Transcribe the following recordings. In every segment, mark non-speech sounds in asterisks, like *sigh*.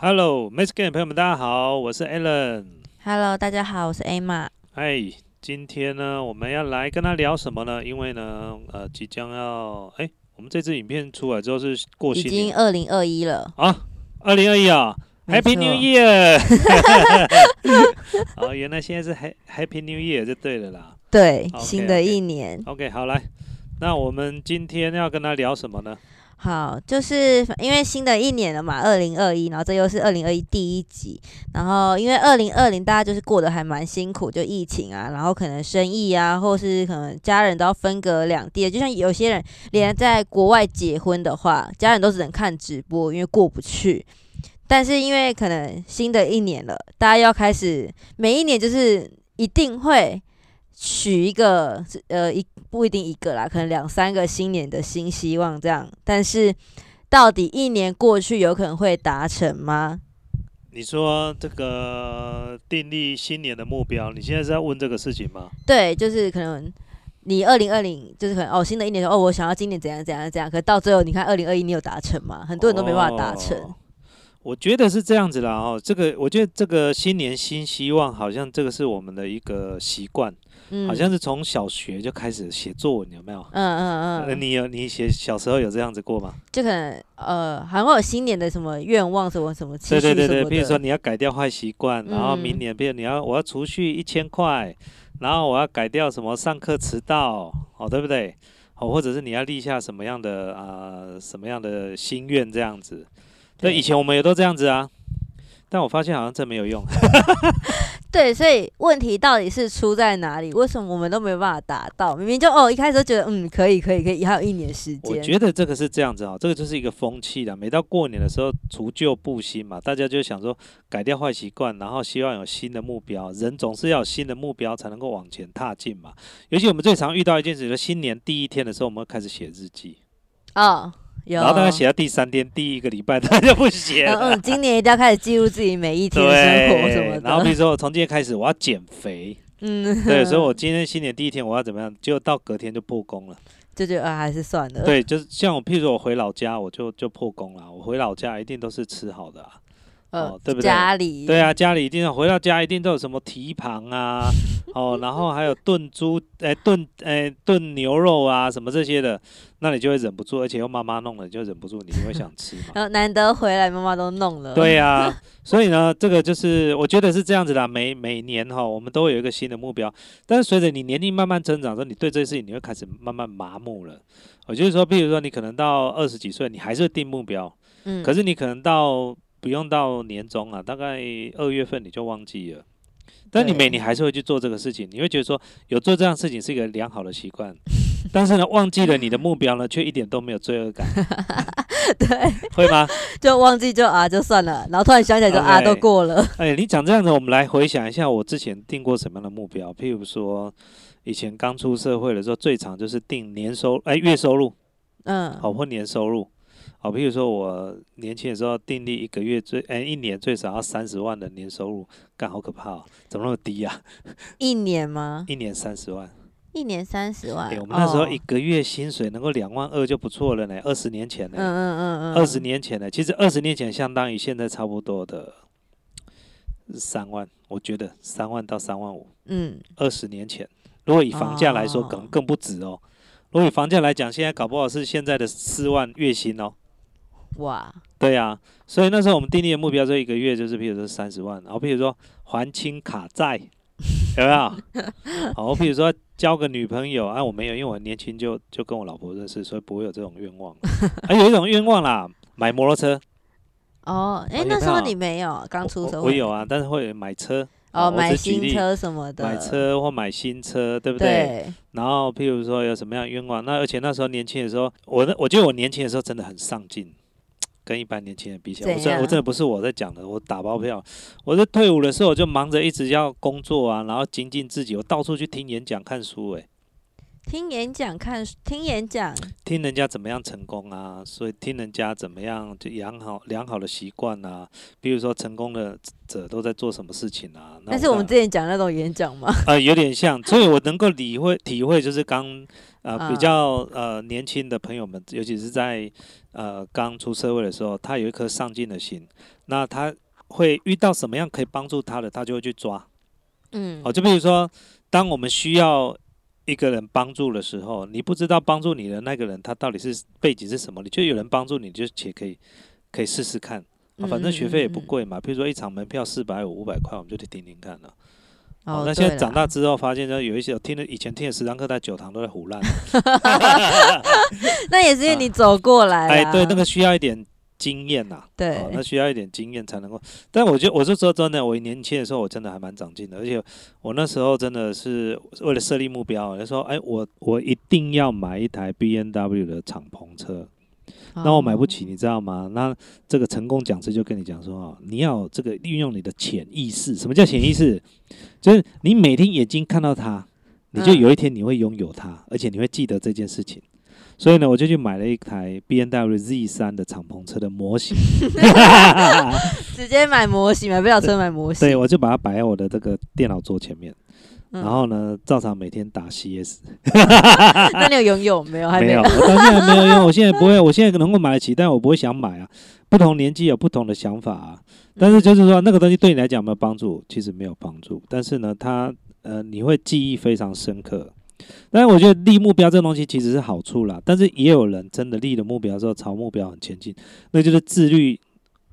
Hello, m i s Game 朋友们，大家好，我是 Alan。Hello，大家好，我是 Emma。哎，今天呢，我们要来跟他聊什么呢？因为呢，呃，即将要，哎，我们这支影片出来之后是过已新年经二零二一了，啊，二零二一啊没，Happy 错 New Year！*laughs* 哦，原来现在是 Ha- Happy New Year 就对了啦。对 OK，新的 OK 一年。OK，好来，那我们今天要跟他聊什么呢？好，就是因为新的一年了嘛，二零二一，然后这又是二零二一第一集，然后因为二零二零大家就是过得还蛮辛苦，就疫情啊，然后可能生意啊，或是可能家人都要分隔两地，就像有些人连在国外结婚的话，家人都只能看直播，因为过不去。但是因为可能新的一年了，大家要开始每一年就是一定会许一个呃一不一定一个啦，可能两三个新年的新希望这样。但是到底一年过去，有可能会达成吗？你说这个订立新年的目标，你现在是在问这个事情吗？对，就是可能你二零二零就是可能哦新的一年哦我想要今年怎样怎样怎样，可到最后你看二零二一你有达成吗？很多人都没办法达成。哦我觉得是这样子啦哦，这个我觉得这个新年新希望，好像这个是我们的一个习惯，嗯，好像是从小学就开始写作文，有没有？嗯嗯嗯，呃你有你写小时候有这样子过吗？就可能呃还会有新年的什么愿望什么什么对对对对，比如说你要改掉坏习惯，然后嗯明年，比如你要我要储蓄一千块，然后我要改掉什么上课迟到，哦，对不对？哦，或者是你要立下什么样的啊、什么样的心愿这样子。对，以前我们也都这样子啊，但我发现好像真没有用。*laughs* 对，所以问题到底是出在哪里？为什么我们都没有办法达到？明明就哦，一开始都觉得嗯可以可以可以，还有一年时间我。觉得这个是这样子啊，这个就是一个风气啦。每到过年的时候，除旧布新嘛，大家就想说改掉坏习惯，然后希望有新的目标。人总是要有新的目标才能够往前踏进嘛。尤其我们最常遇到一件事，就是新年第一天的时候，我们会开始写日记，哦，有。然后大概写到第三天、第一个礼拜，大家就不写了。嗯嗯，今年一定要开始记录自己每一天的生活什么，的。然后比如说我从今天开始我要减肥，嗯，对，所以我今天新年第一天我要怎么样，结果到隔天就破功了。就觉得啊，还是算了。，对，就是像我，譬如说我回老家，我就就破功了。我回老家一定都是吃好的啊，呃哦，对不对家里对啊，家里一定要回到家一定都有什么蹄膀啊，*laughs* 哦，然后还有炖猪，哎、炖，哎、炖牛肉啊，什么这些的，那你就会忍不住，而且又妈妈弄了，你就忍不住，你就会想吃嘛。然 *laughs* 后难得回来，妈妈都弄了。对呀、*laughs* 所以呢，这个就是我觉得是这样子的，每每年哈，我们都会有一个新的目标，但是随着你年龄慢慢增长的时候，你对这些事情你会开始慢慢麻木了。我就是说，比如说你可能到二十几岁，你还是定目标，嗯，可是你可能到不用到年终啊，大概二月份你就忘记了。但你对每年还是会去做这个事情，你会觉得说有做这样事情是一个良好的习惯，*laughs* 但是呢，忘记了你的目标呢，却一点都没有罪恶感，*laughs* 对，会吗？就忘记就啊就算了，然后突然想起来就啊都过了。哎，你讲这样子，我们来回想一下，我之前定过什么样的目标？譬如说，以前刚出社会的时候，最长就是定年收，哎，月收入，嗯，好或年收入。好，譬如说我年轻的时候订立一个月最，哎，一年最少要三十万的年收入，干好可怕哦，怎么那么低啊？*laughs* 一年吗？一年三十万，一年三十万。哎，我们那时候哦一个月薪水能够两万二就不错了呢，二十年前嗯呢，嗯嗯嗯，二十年前呢，其实二十年前相当于现在差不多的三万，我觉得三万到三万五。嗯，二十年前，如果以房价来说，可能哦更不止哦。如果以房价来讲，现在搞不好是现在的四万月薪哦。哇，对呀、所以那时候我们定立的目标，就一个月就是，譬如说三十万，然后比如说还清卡债，*laughs* 有没有？好，*laughs* 比如说交个女朋友，啊，我没有，因为我年轻就就跟我老婆认识，所以不会有这种愿望。还、*laughs* 有一种愿望啦，买摩托车。哦，哎哦，那时候你没有刚出我社会，我有啊，但是会买车。哦，买新车什么的，买车或买新车，对不对，然后，譬如说有什么样的愿望，那而且那时候年轻的时候，我的我觉得我年轻的时候真的很上进，跟一般年轻人比起来，我真的我真的不是我在讲的，我打包票。我在退伍的时候，我就忙着一直要工作啊，然后精进自己，我到处去听演讲、看书、欸，听演讲、看听演讲，听人家怎么样成功啊，所以听人家怎么样就养好良好的习惯啊，比如说成功的者都在做什么事情啊。那但是我们之前讲那种演讲吗，呃有点像，所以我能够理会体会，就是刚呃比嗯较呃年轻的朋友们，尤其是在呃刚出社会的时候，他有一颗上进的心，那他会遇到什么样可以帮助他的，他就会去抓。嗯，哦，就比如说，当我们需要一个人帮助的时候，你不知道帮助你的那个人他到底是背景是什么，你就有人帮助你，就且可以可以试试看。啊，反正学费也不贵嘛，比如说一场门票四百五、五百块，我们就去听听看了。哦，那现在长大之后，发现就，有一些听了以前听的十堂课，在九堂都在胡乱。*laughs* 那也是因为你走过来、啊，哎，对，那个需要一点经验呐、对哦，那需要一点经验才能够。但我觉得，我是说真的，我年轻的时候，我真的还蛮长进的，而且我那时候真的是为了设立目标，我就说，哎，我我一定要买一台 B N W 的敞篷车。那我买不起，哦你知道吗？那这个成功讲师就跟你讲说，哦，你要这个运用你的潜意识。什么叫潜意识？*laughs* 就是你每天眼睛看到它，你就嗯有一天你会拥有它，而且你会记得这件事情。所以呢，我就去买了一台 B N W Z 三的敞篷车的模型，*laughs* 直接买模型，买不了车买模型。对，我就把它摆在我的这个电脑桌前面，嗯然后呢，照常每天打 C S。*laughs* 那你有拥有没有？还没有，有。我到现在没有用，我现在不会，我现在能够买得起，但我不会想买啊。不同年纪有不同的想法啊。但是就是说，那个东西对你来讲有没有帮助？其实没有帮助。但是呢，它呃，你会记忆非常深刻。但是我觉得立目标这个东西其实是好处啦，但是也有人真的立了目标之后朝目标很前进，那就是自律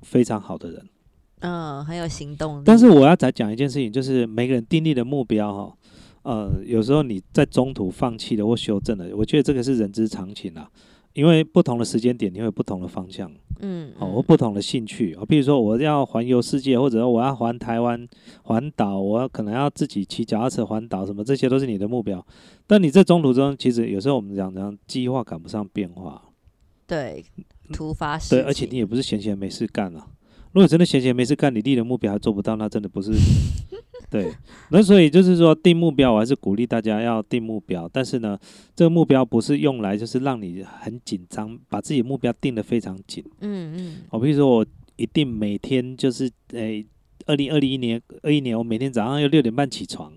非常好的人。嗯，很有行动力。但是我要再讲一件事情，就是每个人订立的目标哈，呃，有时候你在中途放弃了或修正了，我觉得这个是人之常情啊。因为不同的时间点，你会有不同的方向，嗯，哦，不同的兴趣哦。比如说，我要环游世界，或者我要环台湾环岛，我要可能要自己骑脚踏车环岛，什么这些都是你的目标。但你在中途中，其实有时候我们讲讲计划赶不上变化，对突发事对，而且你也不是闲闲没事干啊。如果真的闲闲没事干，你立的目标还做不到，那真的不是 *laughs* 对。那所以就是说，定目标，我还是鼓励大家要定目标。但是呢，这个目标不是用来就是让你很紧张，把自己的目标定得非常紧。嗯嗯我比如说，我一定每天就是诶，二零二零一年二一年，我每天早上要六点半起床。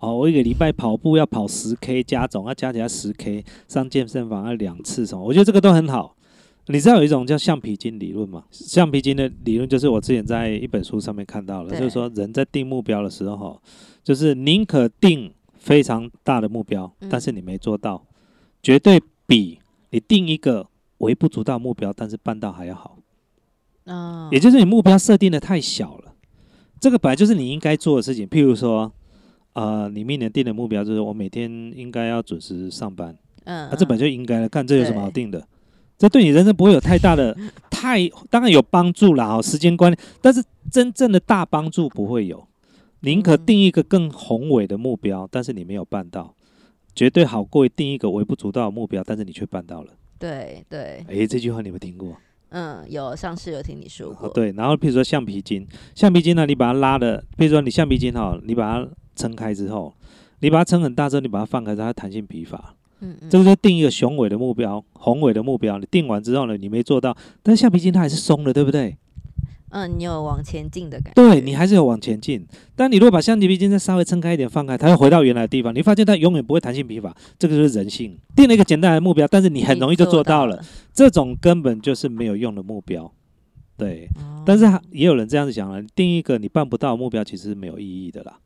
哦，我一个礼拜跑步要跑十 K 加总，要加起来十 K，上健身房要两次什么，我觉得这个都很好。你知道有一种叫橡皮筋理论吗？橡皮筋的理论就是我之前在一本书上面看到了，就是说人在定目标的时候，就是宁可定非常大的目标，嗯但是你没做到，绝对比你定一个微不足道目标，但是办到还要好。嗯，也就是你目标设定的太小了，这个本来就是你应该做的事情。譬如说，呃，你明年定的目标就是我每天应该要准时上班，嗯，啊，这本嗯就应该了，看这有什么好定的？这对你人生不会有太大的太，当然有帮助啦，哦，时间观念，但是真正的大帮助不会有。宁可嗯定一个更宏伟的目标，但是你没有办到，绝对好过于定一个微不足道的目标，但是你却办到了。对对，诶，这句话你有没有听过？嗯，有上次有听你说过，哦，对，然后譬如说橡皮筋，橡皮筋呢，你把它拉的，譬如说你橡皮筋哈，你把它撑开之后，你把它撑很大之后，你把它放开，它弹性疲乏。嗯嗯，这个就定一个雄伟的目标，宏伟的目标，你定完之后呢，你没做到，但是橡皮筋它还是松的，对不对？嗯，你有往前进的感觉，对你还是有往前进。但你如果把橡皮筋再稍微撑开一点，放开，它又回到原来的地方，你发现它永远不会弹性疲乏，这个就是人性。定了一个简单的目标，但是你很容易就做到了，，这种根本就是没有用的目标。对，哦但是也有人这样子想了，定一个你办不到的目标，其实是没有意义的啦。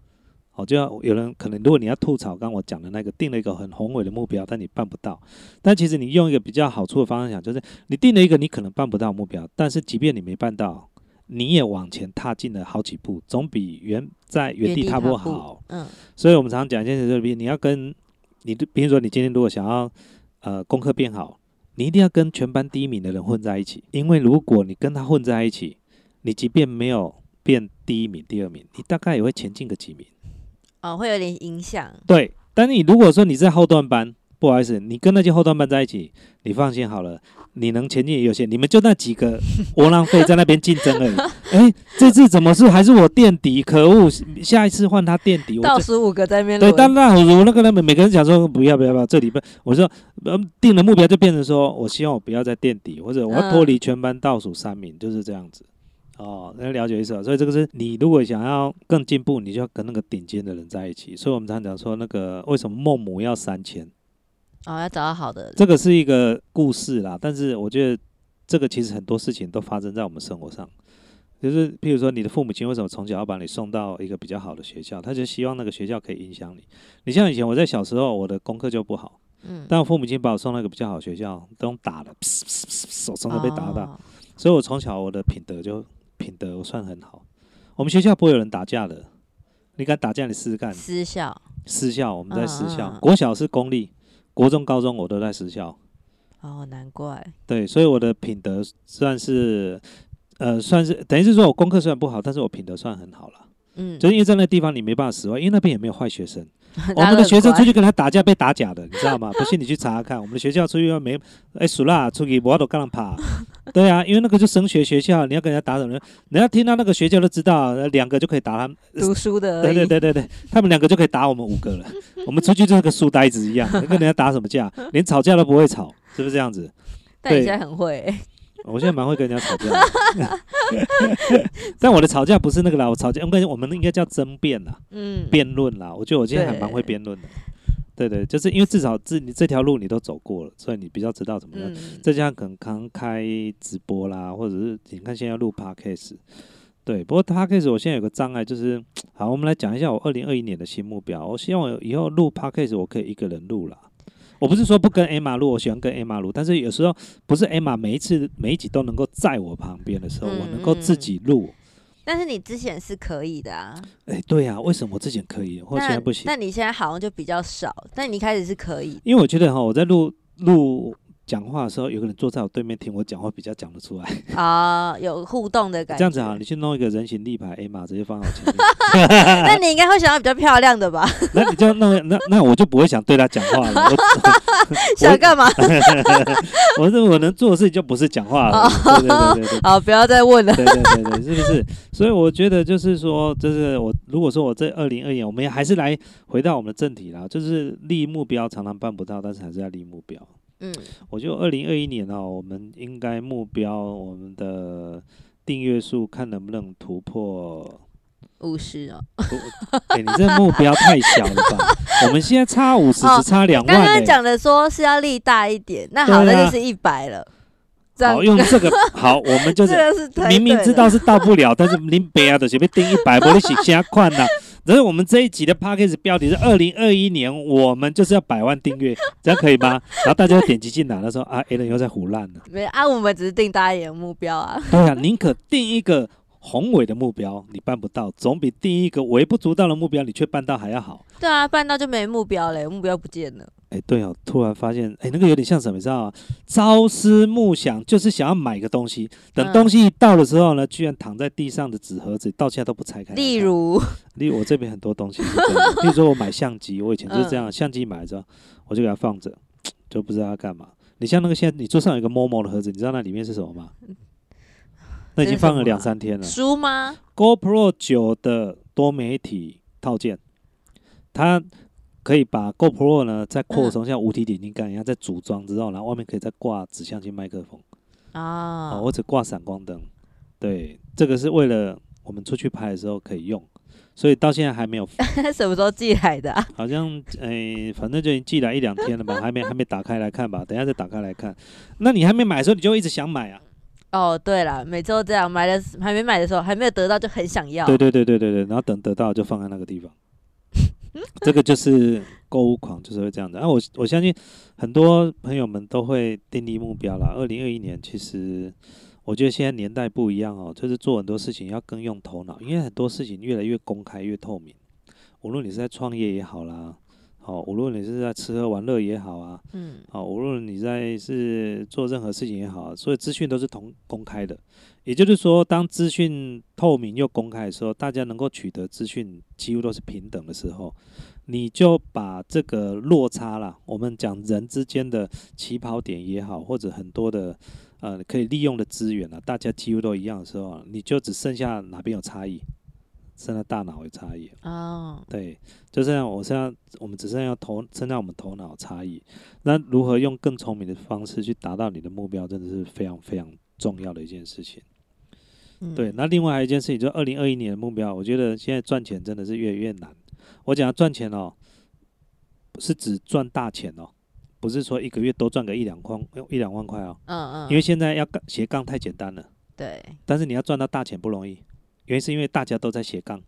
好，就要有人可能，如果你要吐槽，刚刚我讲的那个定了一个很宏伟的目标，但你办不到，但其实你用一个比较好处的方式想，就是你定了一个你可能办不到的目标，但是即便你没办到，你也往前踏进了好几步，总比原在原地踏步好。嗯所以我们常常讲一件事，就是你要跟你，比如说你今天如果想要呃功课变好，你一定要跟全班第一名的人混在一起，因为如果你跟他混在一起，你即便没有变第一名、第二名，你大概也会前进个几名。哦，会有点影响，对，但你如果说你在后段班，不好意思，你跟那些后段班在一起，你放心好了，你能前进也有限，你们就那几个 *laughs* 窝囊废在那边竞争而已。哎，这次怎么是还是我垫底？可恶，下一次换他垫底。我倒数五个在那边对，但那我那个他们每个人讲说不要不要不要，这礼拜我说呃定了目标就变成说我希望我不要再垫底，或者我要脱离全班倒数三名，就是这样子。哦，能了解意思？所以这个是你如果想要更进步，你就要跟那个顶尖的人在一起。所以我们常讲说，那个为什么孟母要三迁，哦，要找到好的，这个是一个故事啦。但是我觉得这个其实很多事情都发生在我们生活上。就是譬如说，你的父母亲为什么从小要把你送到一个比较好的学校？他就希望那个学校可以影响你。你像以前我在小时候，我的功课就不好，嗯，但我父母亲把我送到一个比较好的学校，都打的，噗噗噗噗手常常被打到。哦所以我从小我的品德就品德我算很好。我们学校不会有人打架的，你敢打架你试试看。私校，私校我们在私校，嗯嗯嗯国小是公立，国中、高中我都在私校。哦，难怪，对，所以我的品德算是，呃，算是等于是说我功课虽然不好，但是我品德算很好了。嗯，就是因为在那地方你没办法使坏，因为那边也没有坏学生。*laughs* 我们的学生出去跟他打架被打假的，你知道吗？*laughs* 不信你去查查看，我们的学校出去要没哎数啦，出去我都跟人爬。对啊，因为那个就升学学校，你要跟人家打什么？人家听到那个学校都知道，呃两个就可以打他们。读书的 *laughs* 对，对对对对，他们两个就可以打我们五个了。我们出去就是个书呆子一样，跟人家打什么架？连吵架都不会吵，是不是这样子？对但你现在很会欸，我现在蛮会跟人家吵架的，*laughs* 但我的吵架不是那个啦，我吵架，我感觉我们应该叫争辩啦。嗯，辩论啦，我觉得我今天还蛮会辩论的。对对，就是因为至少这你这条路你都走过了，所以你比较知道怎么样。嗯，再加上可能刚开直播啦，或者是你看现在录 podcast，对。不过 podcast 我现在有个障碍，就是好，我们来讲一下我二零二一年的新目标。我希望我以后录 podcast 我可以一个人录啦。我不是说不跟 Emma 录，我喜欢跟 Emma 录，但是有时候不是 Emma 每一次每一集都能够在我旁边的时候，嗯我能够自己录。但是你之前是可以的啊，哎、对啊、为什么我之前可以，或现在不行？那你现在好像就比较少，但你一开始是可以，因为我觉得哈，我在录录讲话的时候，有个人坐在我对面听我讲话，比较讲得出来。*laughs* 啊，有互动的感觉。这样子啊，你去弄一个人形立牌 A 码，直接放在我前面，*laughs* 那你应该会想要比较漂亮的吧？*laughs* 那你就弄那那我就不会想对他讲话了。想干嘛？我我这我能做的事情就不是讲话了。对对对对对。好，不要再问了。对对对对，是不是？所以我觉得就是说，就是我如果说我这二零二年，我们还是来回到我们的正题啦，就是立目标常常办不到，但是还是要立目标。嗯，我觉得二零二一年哦，我们应该目标我们的订阅数看能不能突破。五十哦。哎、你这目标太小了吧？*laughs* 我们现在差五十，哦只差两万呢。刚讲的说是要力大一点，那好，那就是一百了。好，用这个 *laughs* 好，我们就是明明知道是到不了，但是林北啊的随便定一百，我的洗瞎款呐。然后我们这一集的 p a c k a g e 标题是二零二一年，我们就是要百万订阅，*laughs* 这样可以吗？然后大家点击进来，他说啊 a l a n 又在胡乱了。没啊，我们只是定大一点的目标啊。对啊，宁可定一个宏伟的目标，你办不到，总比定一个微不足道的目标，你却办到还要好。对啊，办到就没目标嘞，目标不见了。哎，对哦，突然发现，哎，那个有点像什么，你知道吗？朝思暮想，就是想要买个东西，等嗯东西一到的时候呢，居然躺在地上的纸盒子，到现在都不拆开。例如，例如我这边很多东西是这样的，比如说我买相机，我以前就是这样，嗯相机买了之后，我就给它放着，就不知道要干嘛。你像那个现在你桌上有一个 Momo 的盒子，你知道那里面是什么吗？那已经放了两三天了。书吗？GoPro 九的多媒体套件，它可以把 GoPro 呢再扩充像无体眼镜杆一样，再组装之后，然后外面可以再挂指向性麦克风，啊哦，或者挂闪光灯。对，这个是为了我们出去拍的时候可以用，所以到现在还没有 *laughs* 什么时候寄来的啊？好像诶、反正就已经寄来一两天了吧，*laughs* 还没还没打开来看吧，等一下再打开来看。那你还没买的时候，你就一直想买啊？哦，对了，每次都这样，买的还没买的时候，还没有得到就很想要。对对对对对对，然后等得到就放在那个地方。*laughs* 这个就是购物狂，就是会这样的。啊、我我相信很多朋友们都会订立目标啦。二零二一年，其实我觉得现在年代不一样哦，就是做很多事情要更用头脑，因为很多事情越来越公开、越透明。无论你是在创业也好啦，好、无论你是在吃喝玩乐也好啊，嗯好、无论你在是做任何事情也好啊，所有资讯都是同公开的。也就是说，当资讯透明又公开的时候，大家能够取得资讯几乎都是平等的时候，你就把这个落差啦，我们讲人之间的起跑点也好，或者很多的呃可以利用的资源啊，大家几乎都一样的时候啊，你就只剩下哪边有差异，剩下大脑有差异。哦，对，就这样。我现在我们只剩下头，剩下我们头脑差异。那如何用更聪明的方式去达到你的目标，真的是非常非常重要的一件事情。嗯对，那另外还有一件事情，就二零二一年的目标，我觉得现在赚钱真的是越来越难。我讲赚钱哦，是指赚大钱哦，不是说一个月多赚个一两块一两万块哦，嗯嗯，因为现在要杠斜杠太简单了。对，但是你要赚到大钱不容易，原因是因为大家都在斜杠，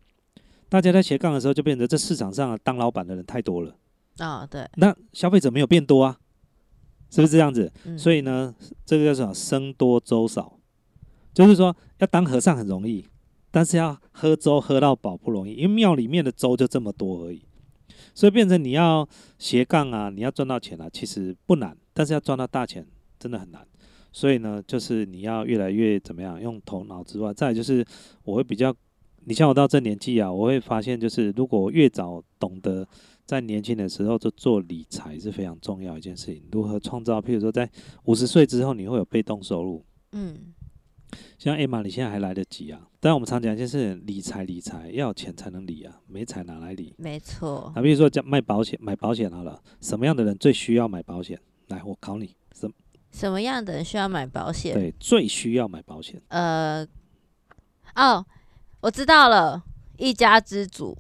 大家在斜杠的时候，就变成这市场上当老板的人太多了，哦对，那消费者没有变多啊，是不是这样子？嗯所以呢，这个叫什么？僧多粥少，就是说要当和尚很容易，但是要喝粥喝到饱不容易，因为庙里面的粥就这么多而已，所以变成你要斜杠啊，你要赚到钱啊，其实不难，但是要赚到大钱真的很难。所以呢，就是你要越来越怎么样用头脑之外，再就是我会比较，你像我到这年纪啊，我会发现就是如果越早懂得在年轻的时候就做理财是非常重要一件事情。如何创造，譬如说在五十岁之后你会有被动收入，嗯像 Emma 你现在还来得及啊。但我们常讲一件事，理财理财要有钱才能理啊，没财哪来理？没错啊，，比如说讲卖保险，买保险好了，什么样的人最需要买保险？来，我考你，什什么样的人需要买保险？对最需要买保险？呃，哦，我知道了，一家之主，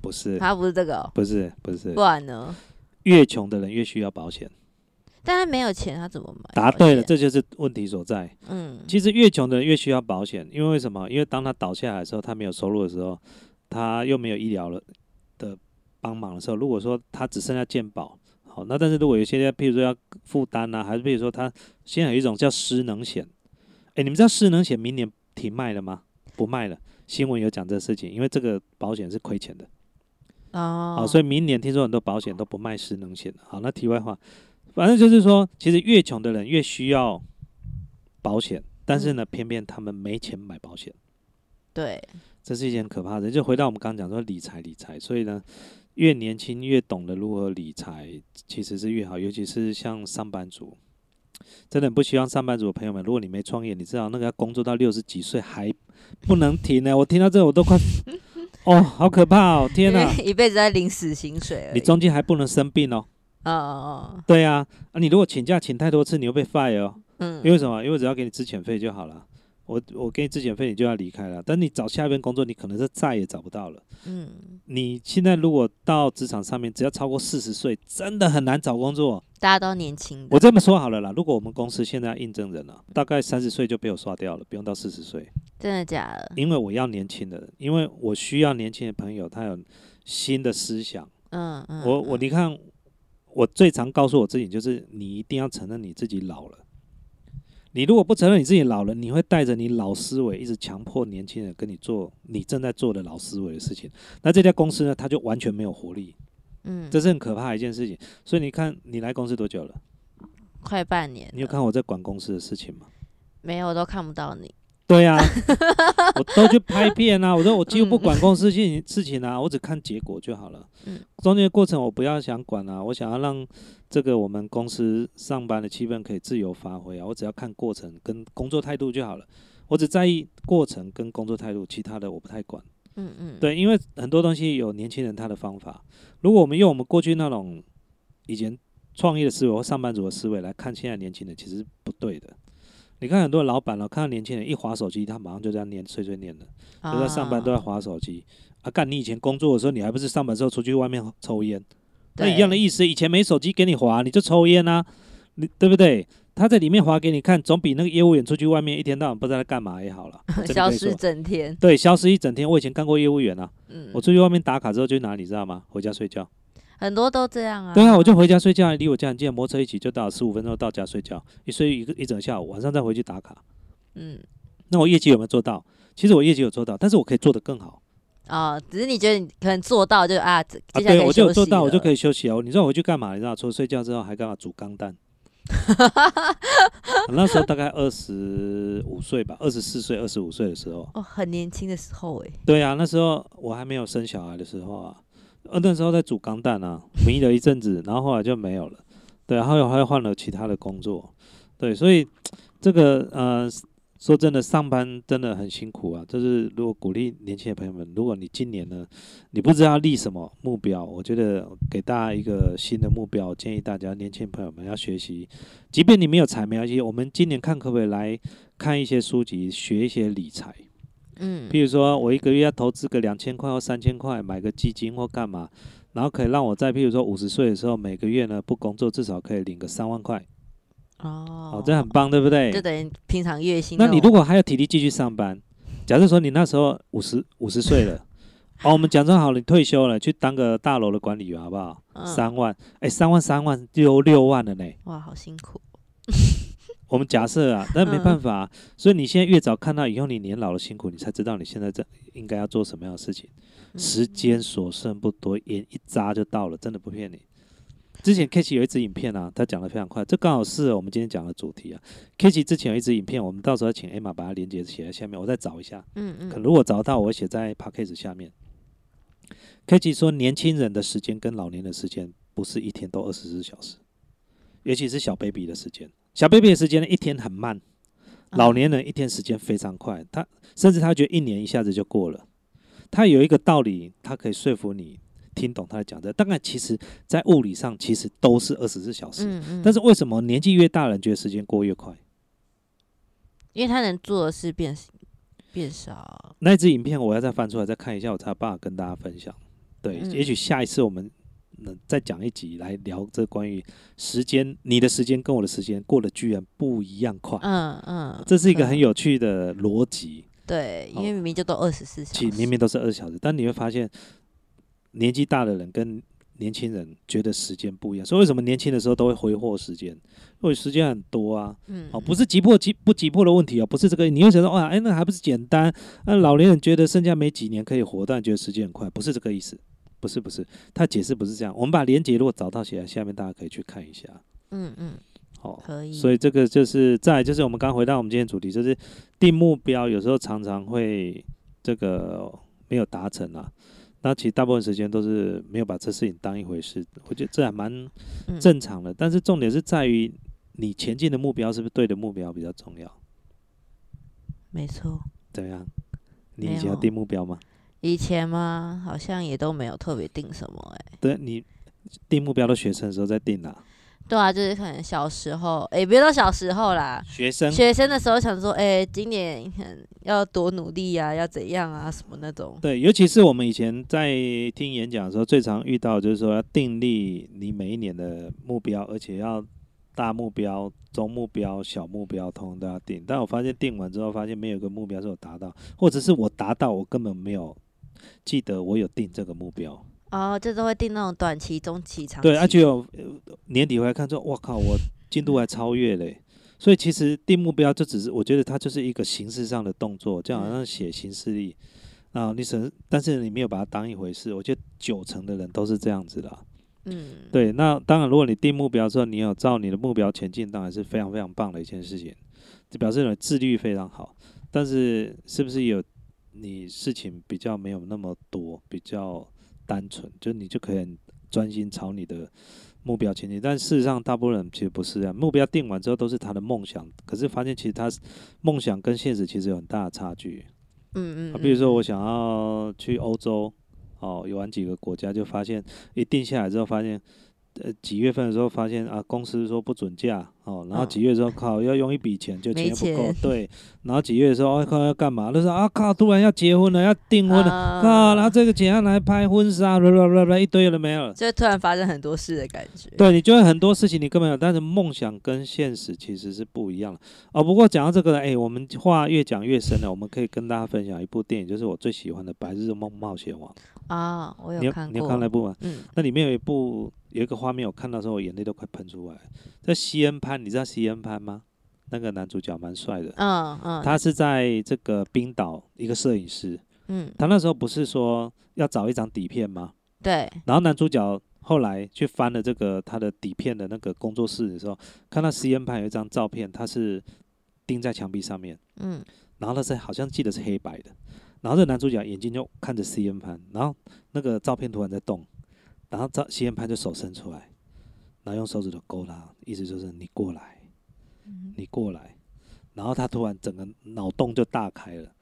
不是，他不是这个哦、不是，不是不，然呢？越穷的人越需要保险。但他没有钱，他怎么买？答对了，，这就是问题所在。嗯，其实越穷的人越需要保险，因为为什么？因为当他倒下来的时候，他没有收入的时候，他又没有医疗了的帮忙的时候，如果说他只剩下健保，好，那但是如果有些譬如说要负担啊，还是譬如说他现在有一种叫失能险，哎，你们知道失能险明年停卖了吗？不卖了，新闻有讲这个事情，因为这个保险是亏钱的。哦，好，所以明年听说很多保险都不卖失能险了。好，那题外话，反正就是说，其实越穷的人越需要保险，但是呢，偏偏他们没钱买保险，对，这是一件很可怕的。就回到我们刚刚讲说理财，理财，所以呢，越年轻越懂得如何理财，其实是越好，尤其是像上班族。真的很不希望上班族的朋友们，如果你没创业，你知道那个要工作到六十几岁还不能停呢。我听到这个我都快，哦，好可怕哦！天哪、*laughs* 一辈子在领死薪水。你中间还不能生病哦。哦哦对啊，啊，你如果请假请太多次，你会被 fire 哦。嗯因为什么？因为只要给你资遣费就好了。我我给你资遣费，你就要离开了。但你找下一份工作，你可能是再也找不到了。嗯，你现在如果到职场上面，只要超过四十岁，真的很难找工作。大家都年轻的我，这么说好了啦，如果我们公司现在要应征人了、大概三十岁就被我刷掉了，不用到四十岁，真的假的？因为我要年轻的人，因为我需要年轻的朋友，他有新的思想。嗯嗯，我我嗯你看，我最常告诉我自己就是，你一定要承认你自己老了。你如果不承认你自己老了，你会带着你老思维，一直强迫年轻人跟你做你正在做的老思维的事情。那这家公司呢，它就完全没有活力，嗯，这是很可怕的一件事情。所以你看，你来公司多久了？快半年，你有看我在管公司的事情吗？没有？我都看不到你。对呀、*laughs* 我都去拍片啊，我说我几乎不管公司事情事情啊，我只看结果就好了。嗯中间的过程我不要想管啊，我想要让这个我们公司上班的气氛可以自由发挥啊，我只要看过程跟工作态度就好了。我只在意过程跟工作态度，其他的我不太管。嗯嗯，，对，因为很多东西有年轻人他的方法，如果我们用我们过去那种以前创业的思维或上班族的思维来看现在年轻人，其实不对的。你看很多老板了、看到年轻人一划手机，他马上就这样念碎碎念的，就在上班都在划手机。啊，干你以前工作的时候，你还不是上班之后出去外面抽烟？那一样的意思，以前没手机给你划，你就抽烟啊，你对不对？他在里面划给你看，总比那个业务员出去外面一天到晚不知道在干嘛也好了。*laughs* 消失整天。对，消失一整天。我以前干过业务员啊，嗯，我出去外面打卡之后就去哪里，知道吗？回家睡觉。很多都这样啊。对啊，我就回家睡觉，离我家很近，摩托车一起就到，十五分钟到家睡觉，一睡一个一整下午，晚上再回去打卡。嗯，那我业绩有没有做到？其实我业绩有做到，但是我可以做得更好。哦，只是你觉得你可能做到就啊，接啊，下来我就有做到，我就可以休息哦。你知道我回去干嘛？你知道，除了睡觉之后还干嘛？煮钢蛋。*laughs* 我那时候大概二十五岁吧，二十四岁、二十五岁的时候。哦，很年轻的时候哎，对啊，那时候我还没有生小孩的时候啊，呃，那时候在煮钢蛋啊，迷了一阵子，然后后来就没有了。对，然后又还换了其他的工作。对，所以这个呃，说真的，上班真的很辛苦啊。就是如果鼓励年轻的朋友们，如果你今年呢，你不知道立什么目标，我觉得给大家一个新的目标，建议大家年轻朋友们要学习，即便你没有财没关系，我们今年看可不可以来看一些书籍，学一些理财。嗯，譬如说，我一个月要投资个两千块或三千块，买个基金或干嘛，然后可以让我在譬如说五十岁的时候，每个月呢不工作，至少可以领个三万块，哦哦，这很棒，对不对就？等于平常月薪那。你如果还有体力继续上班，假设说你那时候五十五十岁了，哦，我们讲正好你退休了，去当个大楼的管理员好不好？嗯三万，哎，三万三万六六万了呢。哇，好辛苦。我们假设啊，但没嗯办法啊、所以你现在越早看到以后你年老的辛苦，你才知道你现在这应该要做什么样的事情。嗯时间所剩不多，眼一眨就到了，真的不骗你。之前 K 奇有一支影片啊，他讲的非常快，这刚好是我们今天讲的主题啊。K 奇之前有一支影片，我们到时候要请 Emma 把它连接写在下面，我再找一下。嗯嗯，可如果找到，我会写在 p a c k a g e 下面。K 奇说，年轻人的时间跟老年的时间不是一天都二十四小时，尤其是小 baby 的时间。小 baby 的时间呢，一天很慢，老嗯年人一天时间非常快，他甚至他觉得一年一下子就过了。他有一个道理，他可以说服你听懂他在讲的。当然，其实在物理上其实都是二十四小时，嗯嗯，但是为什么年纪越大，人觉得时间过越快？因为他能做的事变变少。那支影片我要再翻出来再看一下，我才有办法跟大家分享。对，嗯也许下一次我们能再讲一集来聊这关于时间，你的时间跟我的时间过得居然不一样快，嗯嗯，这是一个嗯很有趣的逻辑。对，因哦为明明就都二十四小时，明明都是二十小时，但你会发现，年纪大的人跟年轻人觉得时间不一样。所以为什么年轻的时候都会挥霍时间？因为时间很多啊。嗯，哦，不是急迫急不急迫的问题哦，不是这个。你会觉得哇，哎，那还不是简单？那老年人觉得剩下没几年可以活，但觉得时间很快，不是这个意思。不是不是，他解释不是这样。我们把连接如果找到起来下面，大家可以去看一下。嗯嗯，哦，可以。所以这个就是在就是我们刚回到我们今天主题，就是定目标，有时候常常会这个没有达成啊。那其实大部分时间都是没有把这事情当一回事，我觉得这还蛮嗯正常的。但是重点是在于你前进的目标是不是对的目标比较重要？没错。怎么样？你没以前定目标吗？以前吗？好像也都没有特别定什么哎、对你定目标的学生的时候再定啊，对啊，就是可能小时候，哎、别说小时候啦，学生学生的时候想说，哎、今年很要多努力呀、要怎样啊，什么那种。对，尤其是我们以前在听演讲的时候，最常遇到就是说要订立你每一年的目标，而且要大目标、中目标、小目标，通通都要定。但我发现定完之后，发现没有一个目标是我达到，或者是我达到，我根本没有记得我有定这个目标。哦，这都会定那种短期、中期、长期。对，而且有呃年底回来看说，我靠，我进度还超越嘞。所以其实定目标，就只是我觉得它就是一个形式上的动作，就好像写行事历啊，你审，但是你没有把它当一回事。我觉得九成的人都是这样子的啊。嗯，对，那当然，如果你定目标之后，你有照你的目标前进，当然是非常非常棒的一件事情，就表示你的自律非常好。但是是不是有你事情比较没有那么多，比较单纯，就你就可以很专心朝你的目标前进？但事实上，大部分人其实不是这样，目标定完之后都是他的梦想，可是发现其实他梦想跟现实其实有很大的差距。嗯嗯啊，比如说嗯我想要去欧洲，哦，游玩几个国家，就发现一定下来之后，发现呃几月份的时候发现啊，公司说不准假哦，然后嗯几月之后靠要用一笔钱，就钱不够，对，然后几月的时候哦靠要干嘛？就是啊靠，突然要结婚了，要订婚了，啊靠，然后这个钱要来拍婚纱，blah blah blah blah，一堆了没有了。就会突然发生很多事的感觉。对，你觉得很多事情你根本有，但是梦想跟现实其实是不一样的哦。不过讲到这个，哎，我们话越讲越深了，我们可以跟大家分享一部电影，就是我最喜欢的《白日梦冒险王》。啊，我你有你有有看那部吗？嗯，那里面有一部有一个画面，我看到时候我眼泪都快喷出来。在西恩潘，你知道西恩潘吗？那个男主角蛮帅的，嗯嗯，他是在这个冰岛一个摄影师，嗯，他那时候不是说要找一张底片吗？对，然后男主角后来去翻了这个他的底片的那个工作室的时候，看到实验派有一张照片，他是钉在墙壁上面，嗯，然后他是好像记得是黑白的，然后这男主角眼睛就看着实验盘，然后那个照片突然在动，然后照实验派就手伸出来，然后用手指头勾他，意思就是你过来，你过来，然后他突然整个脑洞就大开了。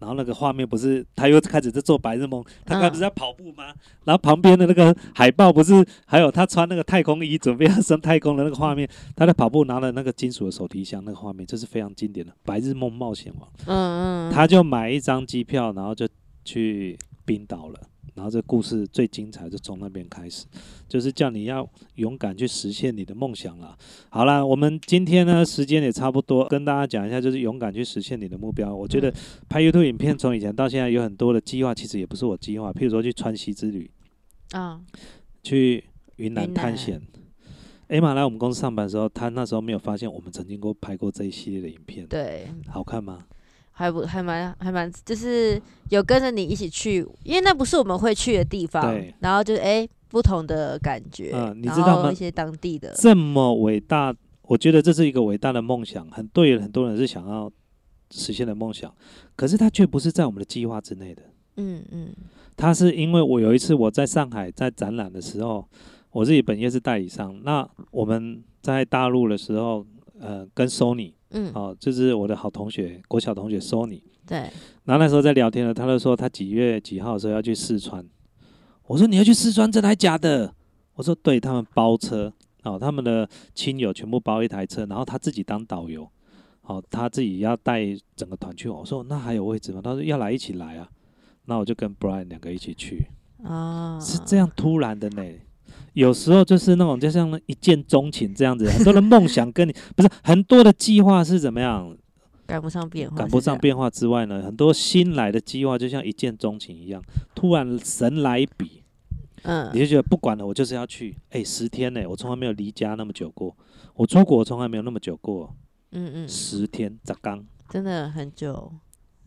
然后那个画面不是他又开始在做白日梦，他不是在跑步吗？然后旁边的那个海报不是还有他穿那个太空衣准备要升太空的那个画面，他在跑步拿了那个金属的手提箱那个画面，这是非常经典的《白日梦冒险王》。嗯嗯，他就买一张机票，然后就去冰岛了。然后这故事最精彩就从那边开始，就是叫你要勇敢去实现你的梦想了。好了，我们今天呢时间也差不多，跟大家讲一下，就是勇敢去实现你的目标。我觉得拍 YouTube 影片从以前到现在有很多的计划，其实也不是我计划，譬如说去川西之旅，啊，去云南探险。艾玛来我们公司上班的时候，他那时候没有发现我们曾经过拍过这一系列的影片，对，好看吗？还不还蛮还蛮，就是有跟着你一起去，因为那不是我们会去的地方对，然后就是哎、不同的感觉，嗯你知道吗一些当地的，这么伟大，我觉得这是一个伟大的梦想，很对很多人是想要实现的梦想，可是它却不是在我们的计划之内的。嗯嗯它是因为我有一次我在上海在展览的时候，我自己本业是代理商，那我们在大陆的时候，呃，跟 Sony 嗯，哦，就是我的好同学，国小同学 Sony，对，然后那时候在聊天了，他就说他几月几号的时候要去四川。我说你要去四川，真的还假的？我说对他们包车，哦，他们的亲友全部包一台车，然后他自己当导游，哦，他自己要带整个团去。我说那还有位置吗？他说要来一起来啊。那我就跟 Brian 两个一起去，啊，是这样突然的呢。有时候就是那种就像那一见钟情这样子，*laughs* 很多的梦想跟你不是很多的计划是怎么样？赶不上变化，赶不上，变化之外呢，很多新来的计划就像一见钟情一样，突然神来一笔，嗯你就觉得不管了，我就是要去。哎、十天呢、我从来没有离家那么久过，我出国从来没有那么久过，嗯嗯，十天咋刚？真的很久，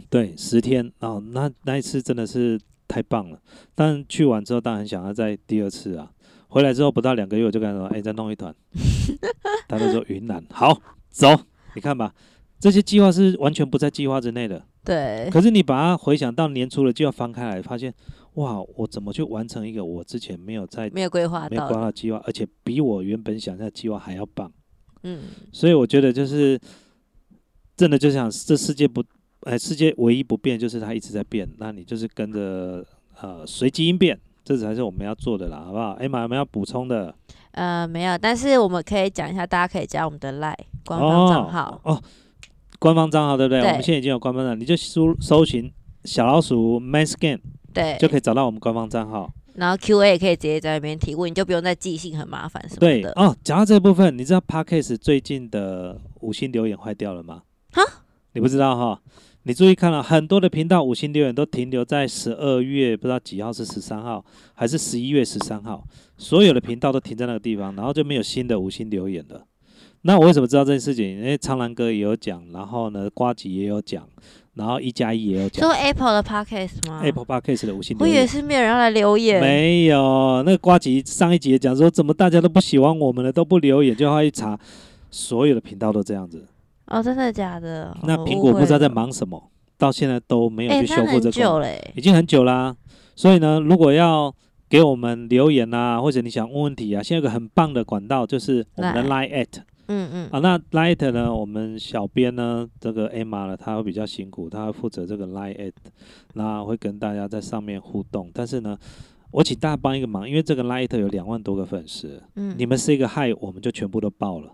对，十天哦，那那一次真的是太棒了。但去完之后，当然很想要再第二次啊。回来之后不到两个月，我就跟他说：“哎、再弄一团。*laughs* ”他就说：“云南好走。”你看吧，这些计划是完全不在计划之内的。对，可是你把它回想到年初了，就要翻开来，发现哇，我怎么去完成一个我之前没有在没有规划没有规划的计划，而且比我原本想象的计划还要棒。嗯，所以我觉得就是真的就想这世界不，哎，世界唯一不变就是它一直在变，那你就是跟着呃随机应变，这才是我们要做的啦，好不好？哎，马有没有要补充的？呃，没有，但是我们可以讲一下，大家可以加我们的 Line 官方账号，哦，官方账号对不对？对我们现在已经有官方了，你就搜搜寻小老鼠 Man Scan 对，就可以找到我们官方账号。然后 Q&A 也可以直接在那边提问，你就不用再寄信，很麻烦什么的。对哦，讲到这部分，你知道 Parkes 最近的五星留言坏掉了吗？哈，你不知道哈？你注意看了、很多的频道五星留言都停留在十二月不知道几号是十三号还是十一月十三号，所有的频道都停在那个地方，然后就没有新的五星留言了。那我为什么知道这件事情？因为苍兰哥也有讲，然后呢，瓜吉也有讲，然后一加一也有讲说 Apple 的 Podcast 吗 Apple Podcast 的五星我以为留言。是没有人要来留言，没有，那个瓜吉上一集也讲说，怎么大家都不喜欢我们了，都不留言，就要一查，所有的频道都这样子。哦，真的假的？那苹果不知道在忙什么，到现在都没有哎、去修复这个功能，久嘞、已经很久啦、所以呢，如果要给我们留言啊，或者你想问问题啊，现在有个很棒的管道，就是我们的 Line at 嗯嗯，啊。那 Line at 呢，我们小编呢，这个 Emma 呢，他会比较辛苦，他会负责这个 Line at，那会跟大家在上面互动。但是呢，我请大家帮一个忙，因为这个 Line at 有两万多个粉丝，嗯你们是一个嗨，我们就全部都爆了。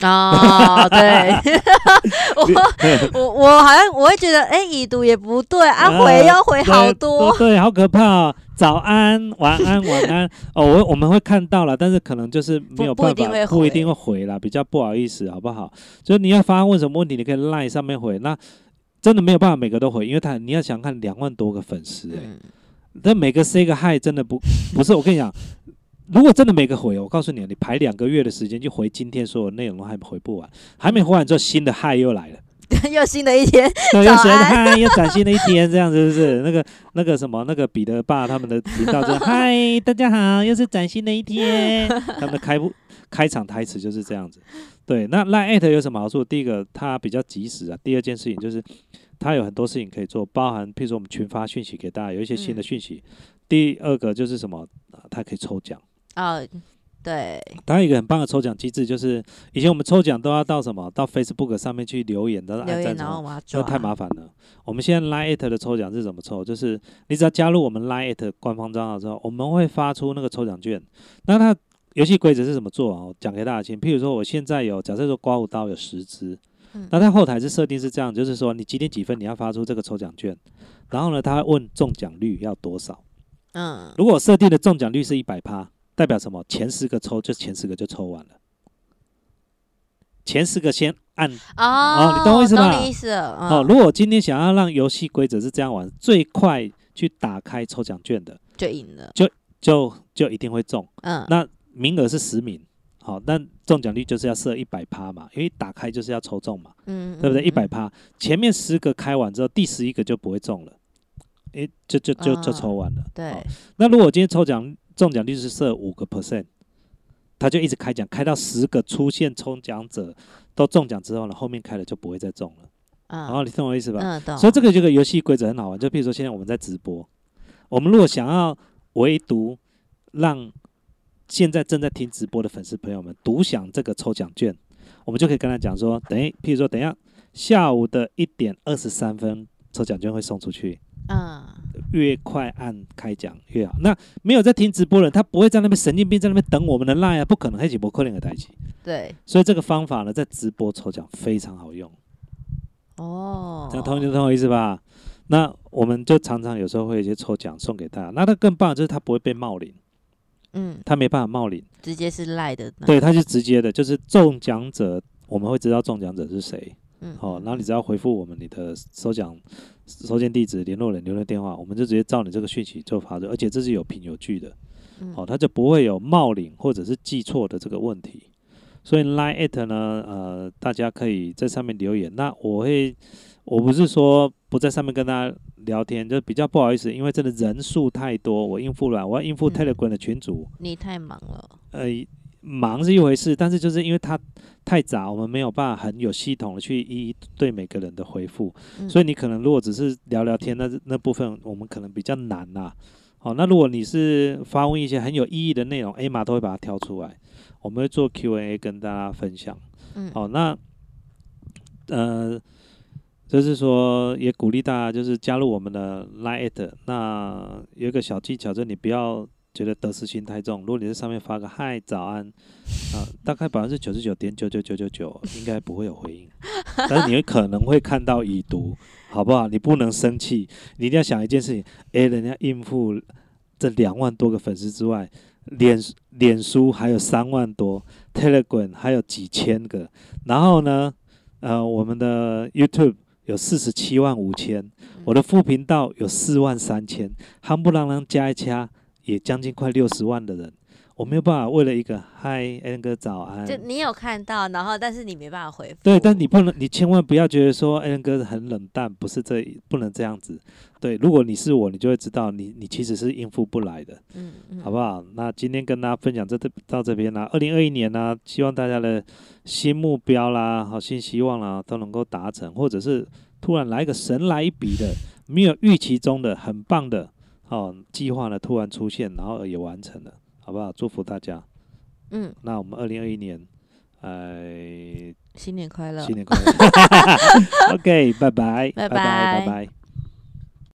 哦，对，*laughs* 我我我好像我会觉得，哎、已读也不对，啊，呃回要回好多，对，对好可怕哦！早安、晚安、晚安。*laughs* 哦，我我们会看到了，但是可能就是没有不不一办法，不一定会回啦，比较不好意思，好不好？所以你要发问什么问题，你可以 line 上面回。那真的没有办法每个都回，因为他你要想看两万多个粉丝哎、嗯，但每个 say 个 hi 真的不不是，我跟你讲。如果真的每个回，我告诉你，你排两个月的时间就回今天所有内容都还回不完，还没回完之后，新的 hi 又来了。*laughs* 又新的一天，*laughs* 对，又新的嗨，又崭新的一天，这样是不是？那个那个什么，那个彼得爸他们的频道就是嗨，大家好，又是崭新的一天。*laughs* 他们的开不开场台词就是这样子。对，那 Line at 有什么好处？第一个，它比较及时啊。第二件事情就是，它有很多事情可以做，包含譬如说我们群发讯息给大家，有一些新的嗯讯息。第二个就是什么？啊它可以抽奖。哦，对，它有一个很棒的抽奖机制，就是以前我们抽奖都要到什么？到 Facebook 上面去留言，都是按赞然后太麻烦了。我们现在 Line at 的抽奖是怎么抽？就是你只要加入我们 Line at 官方账号之后，我们会发出那个抽奖券。那它游戏规则是怎么做啊？我讲给大家听。譬如说，我现在有假设说刮胡刀有十支嗯，那它后台是设定是这样，就是说你几点几分你要发出这个抽奖券，然后呢，他会问中奖率要多少。嗯，如果我设定的中奖率是一百趴，代表什么？前十个抽就前十个就抽完了。前十个先按哦，你懂我意思吧懂你意思了，哦，嗯如果今天想要让游戏规则是这样玩，最快去打开抽奖券的，就赢了，就就就一定会中。嗯，那名额是十名，好、那中奖率就是要设一百趴嘛，因为打开就是要抽中嘛，嗯，对不对？嗯一百，趴，前面十个开完之后，第十一个就不会中了，诶，就就就就啊抽完了。对好，那如果我今天抽奖中奖率是设五个 percent，他就一直开奖，开到十个出现抽奖者都中奖之后呢，后面开了就不会再中了。然后嗯，你懂我意思吧？嗯，懂，所以这个这个游戏规则很好玩，就比如说现在我们在直播，我们如果想要唯独让现在正在听直播的粉丝朋友们独享这个抽奖券，我们就可以跟他讲说，等一，譬如说等一下下午的一点二十三分，抽奖券会送出去，嗯，越快按开奖越好。那没有在听直播的人，他不会在那边神经病在那边等我们的 line 啊，不可能，黑起博扣零的台机。对，所以这个方法呢，在直播抽奖非常好用。哦，这样同意就懂我意思吧？那我们就常常有时候会有一些抽奖送给大家，那他更棒就是他不会被冒领，嗯，他没办法冒领，直接是赖的，对，，他是直接的，就是中奖者我们会知道中奖者是谁，嗯，哦，然后你只要回复我们你的收奖收件地址、联络人、留的电话，我们就直接照你这个讯息就发出，而且这是有凭有据的，嗯哦，它就不会有冒领或者是记错的这个问题。所以 Line at 呢，呃，大家可以在上面留言。那我会，我不是说不在上面跟大家聊天，就比较不好意思，因为真的人数太多，我应付了，我要应付嗯 Telegram 的群组，你太忙了，呃，忙是一回事，但是就是因为它太杂，我们没有办法很有系统的去一一对每个人的回复，嗯所以你可能如果只是聊聊天，那那部分我们可能比较难呐、好，那如果你是发问一些很有意义的内容，A 码都会把它挑出来，我们会做 Q&A 跟大家分享。嗯，好，那呃，就是说也鼓励大家就是加入我们的 Line at。那有一个小技巧，就是你不要觉得得失心太重。如果你在上面发个嗨早安啊、大概百分之九十九点九九九九九应该不会有回应，*laughs* 但是你可能会看到已读，好不好？你不能生气，你一定要想一件事情，诶，人家应付这两万多个粉丝之外，脸脸书还有三万多，Telegram 还有几千个，然后呢，呃，我们的 YouTube 有四十七万五千，我的副频道有四万三千，夯不啷啷加一加，也将近快六十万的人，我没有办法为了一个嗨 N 哥早安，就你有看到，然后但是你没办法回复，对，但你不能，你千万不要觉得说 l 哥很冷淡，不是这，不能这样子。对，如果你是我，你就会知道你你其实是应付不来的，嗯嗯，好不好？那今天跟大家分享这这到这边啦，二零二一年呢、希望大家的新目标啦、好新希望啦都能够达成，或者是突然来一个神来一笔的，没有预期中的很棒的哦计划呢突然出现，然后也完成了，好不好？祝福大家。嗯，那我们二零二一年，呃，新年快乐，新年快乐。*laughs* *laughs* OK，拜拜，拜拜拜拜，拜拜。